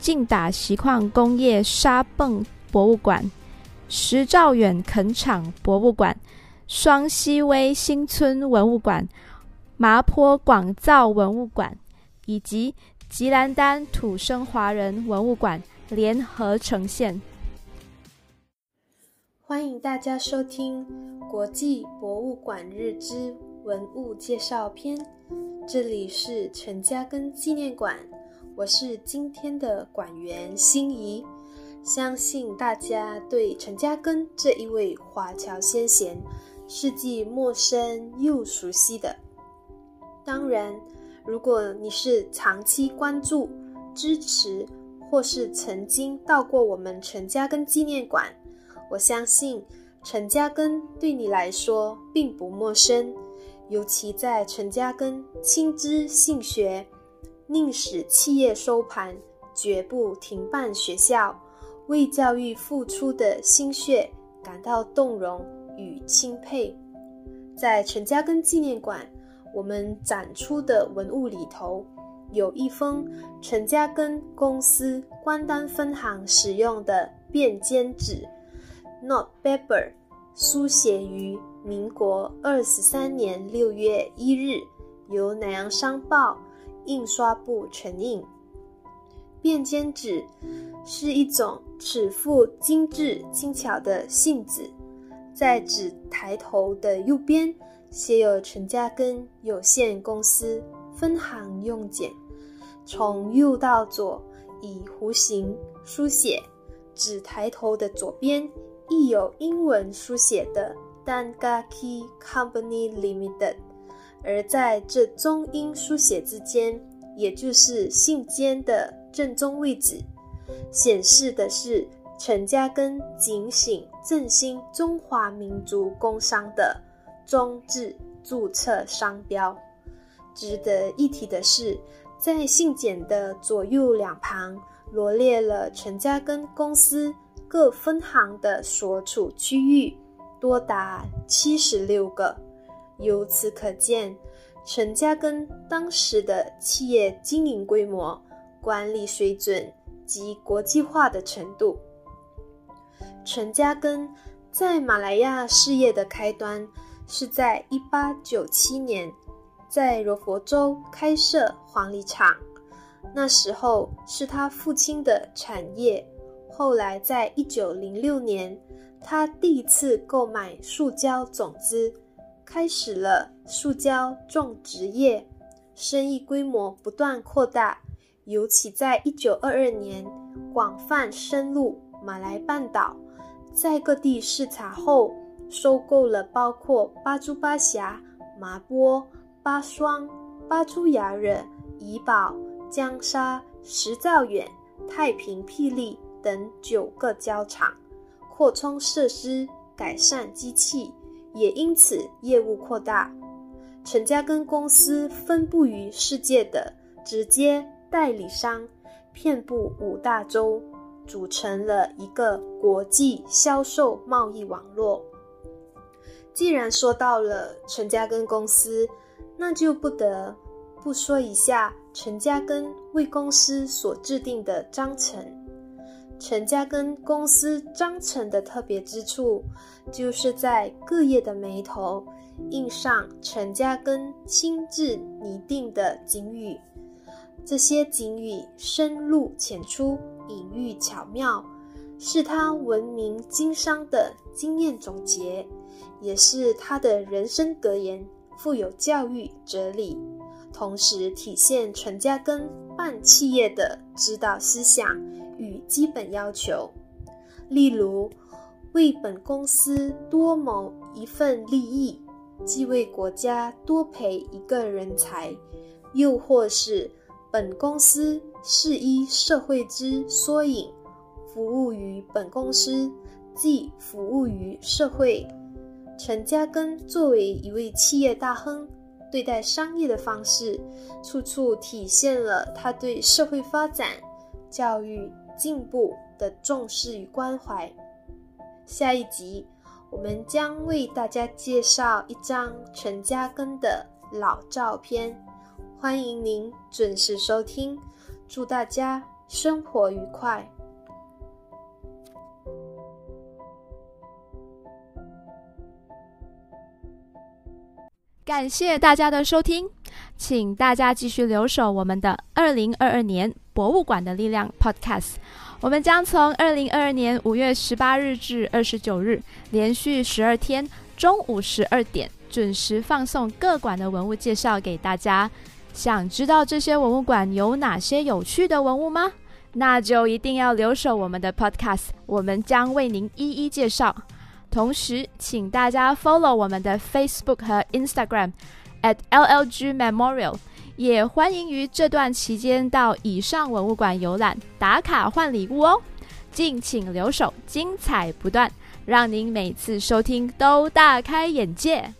劲打锡矿工业沙泵博物馆、石兆远垦场博物馆、双溪威新村文物馆、麻坡广造文物馆以及吉兰丹土生华人文物馆联合呈现。欢迎大家收听国际博物馆日之文物介绍篇，这里是陈嘉庚纪念馆。我是今天的馆员心怡，相信大家对陈嘉庚这一位华侨先贤是既陌生又熟悉的。当然，如果你是长期关注、支持，或是曾经到过我们陈嘉庚纪念馆，我相信陈嘉庚对你来说并不陌生，尤其在陈嘉庚亲知性学。宁使企业收盘，绝不停办学校，为教育付出的心血感到动容与钦佩。在陈嘉庚纪念馆，我们展出的文物里头，有一封陈嘉庚公司关丹分行使用的便笺纸 （note paper），书写于民国二十三年六月一日，由南洋商报。印刷部成印，便笺纸是一种尺幅精致精巧的信纸，在纸抬头的右边写有陈嘉庚有限公司分行用简，从右到左以弧形书写。纸抬头的左边亦有英文书写的 Dangaki Company Limited。而在这中英书写之间，也就是信笺的正中位置，显示的是陈嘉庚警醒振兴中华民族工商的中字注册商标。值得一提的是，在信笺的左右两旁罗列了陈嘉庚公司各分行的所处区域，多达七十六个。由此可见，陈嘉庚当时的企业经营规模、管理水准及国际化的程度。陈嘉庚在马来亚事业的开端是在1897年，在柔佛州开设黄梨厂，那时候是他父亲的产业。后来在1906年，他第一次购买塑胶种子。开始了塑胶种植业，生意规模不断扩大，尤其在一九二二年广泛深入马来半岛，在各地视察后，收购了包括巴珠巴峡、麻波、巴双、巴珠雅惹、怡保、江沙、石兆远、太平霹雳等九个胶厂，扩充设施，改善机器。也因此业务扩大，陈嘉庚公司分布于世界的直接代理商遍布五大洲，组成了一个国际销售贸易网络。既然说到了陈嘉庚公司，那就不得不说一下陈嘉庚为公司所制定的章程。陈嘉庚公司章程的特别之处，就是在各页的眉头印上陈嘉庚亲自拟定的警语。这些警语深入浅出，隐喻巧妙，是他闻名经商的经验总结，也是他的人生格言，富有教育哲理，同时体现陈嘉庚办企业的指导思想。与基本要求，例如为本公司多谋一份利益，即为国家多培一个人才；又或是本公司是依社会之缩影，服务于本公司，既服务于社会。陈嘉庚作为一位企业大亨，对待商业的方式，处处体现了他对社会发展、教育进步的重视与关怀。下一集，我们将为大家介绍一张陈嘉庚的老照片，欢迎您准时收听，祝大家生活愉快。感谢大家的收听，请大家继续留守我们的二零二二年博物馆的力量 Podcast。我们将从二零二二年五月十八日至二十九日，连续十二天中午十二点准时放送各馆的文物介绍给大家。想知道这些文物馆有哪些有趣的文物吗？那就一定要留守我们的 Podcast，我们将为您一一介绍。同时，请大家 follow 我们的 Facebook 和 Instagram at LLG Memorial，也欢迎于这段期间到以上文物馆游览打卡换礼物哦。敬请留守，精彩不断，让您每次收听都大开眼界。